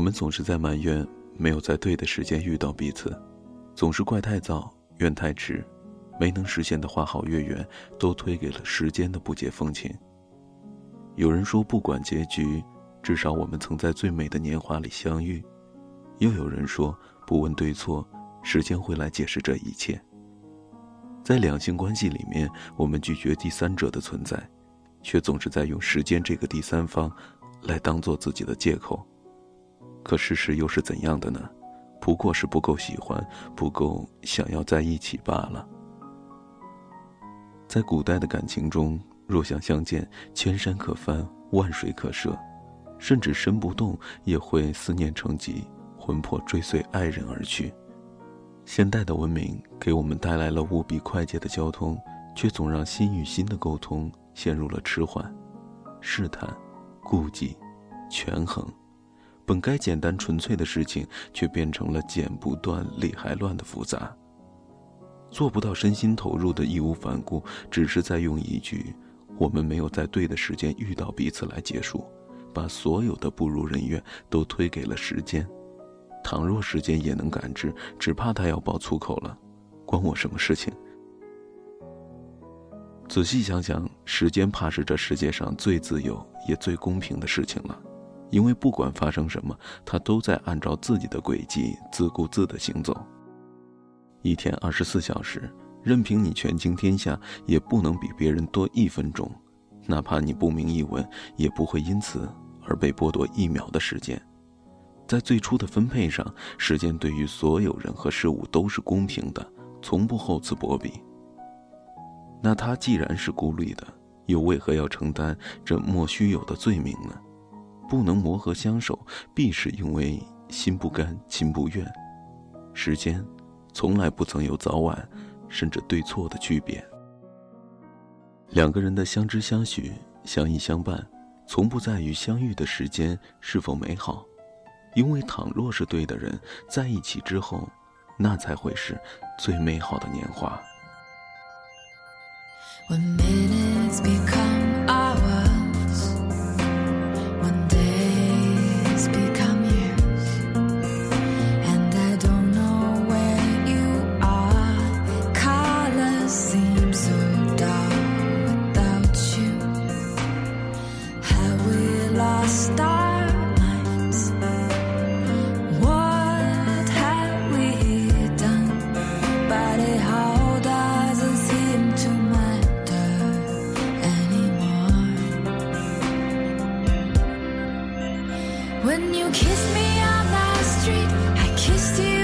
我们总是在埋怨没有在对的时间遇到彼此，总是怪太早，怨太迟，没能实现的花好月圆，都推给了时间的不解风情。有人说，不管结局，至少我们曾在最美的年华里相遇；又有人说，不问对错，时间会来解释这一切。在两性关系里面，我们拒绝第三者的存在，却总是在用时间这个第三方，来当做自己的借口。可事实又是怎样的呢？不过是不够喜欢，不够想要在一起罢了。在古代的感情中，若想相见，千山可翻，万水可涉，甚至身不动也会思念成疾，魂魄追随爱人而去。现代的文明给我们带来了无比快捷的交通，却总让心与心的沟通陷入了迟缓、试探、顾忌、权衡。本该简单纯粹的事情，却变成了剪不断、理还乱的复杂。做不到身心投入的义无反顾，只是在用一句“我们没有在对的时间遇到彼此”来结束，把所有的不如人愿都推给了时间。倘若时间也能感知，只怕他要爆粗口了，关我什么事情？仔细想想，时间怕是这世界上最自由也最公平的事情了。因为不管发生什么，他都在按照自己的轨迹自顾自的行走。一天二十四小时，任凭你权倾天下，也不能比别人多一分钟。哪怕你不明一文，也不会因此而被剥夺一秒的时间。在最初的分配上，时间对于所有人和事物都是公平的，从不厚此薄彼。那他既然是孤立的，又为何要承担这莫须有的罪名呢？不能磨合相守，必是因为心不甘情不愿。时间，从来不曾有早晚，甚至对错的区别。两个人的相知相许、相依相伴，从不在于相遇的时间是否美好，因为倘若是对的人，在一起之后，那才会是最美好的年华。When you kissed me on that street, I kissed you.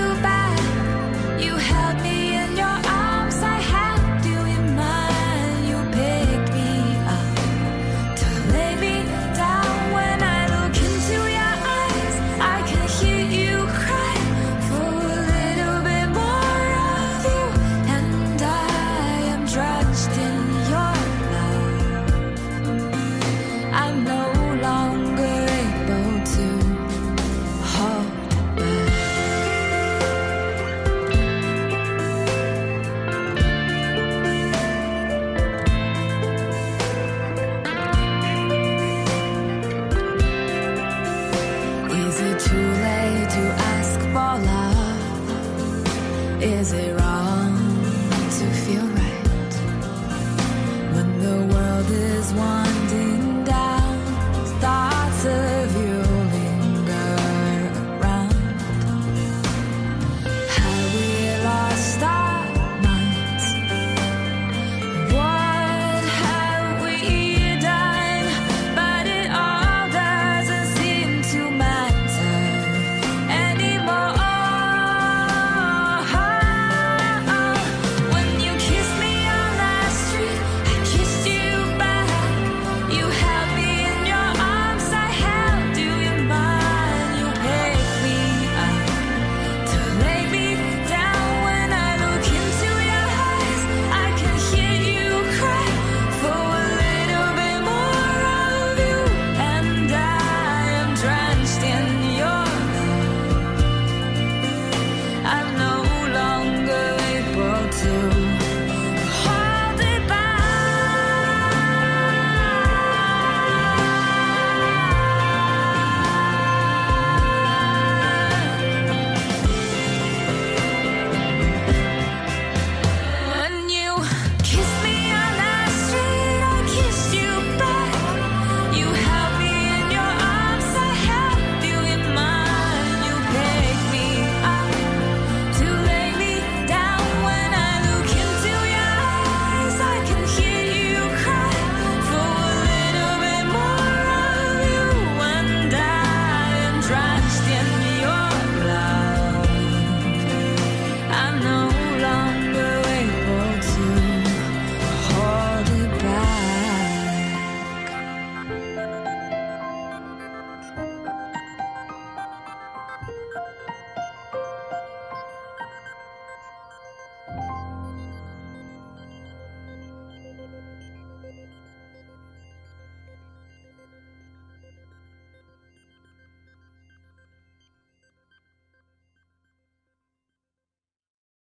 Is it right?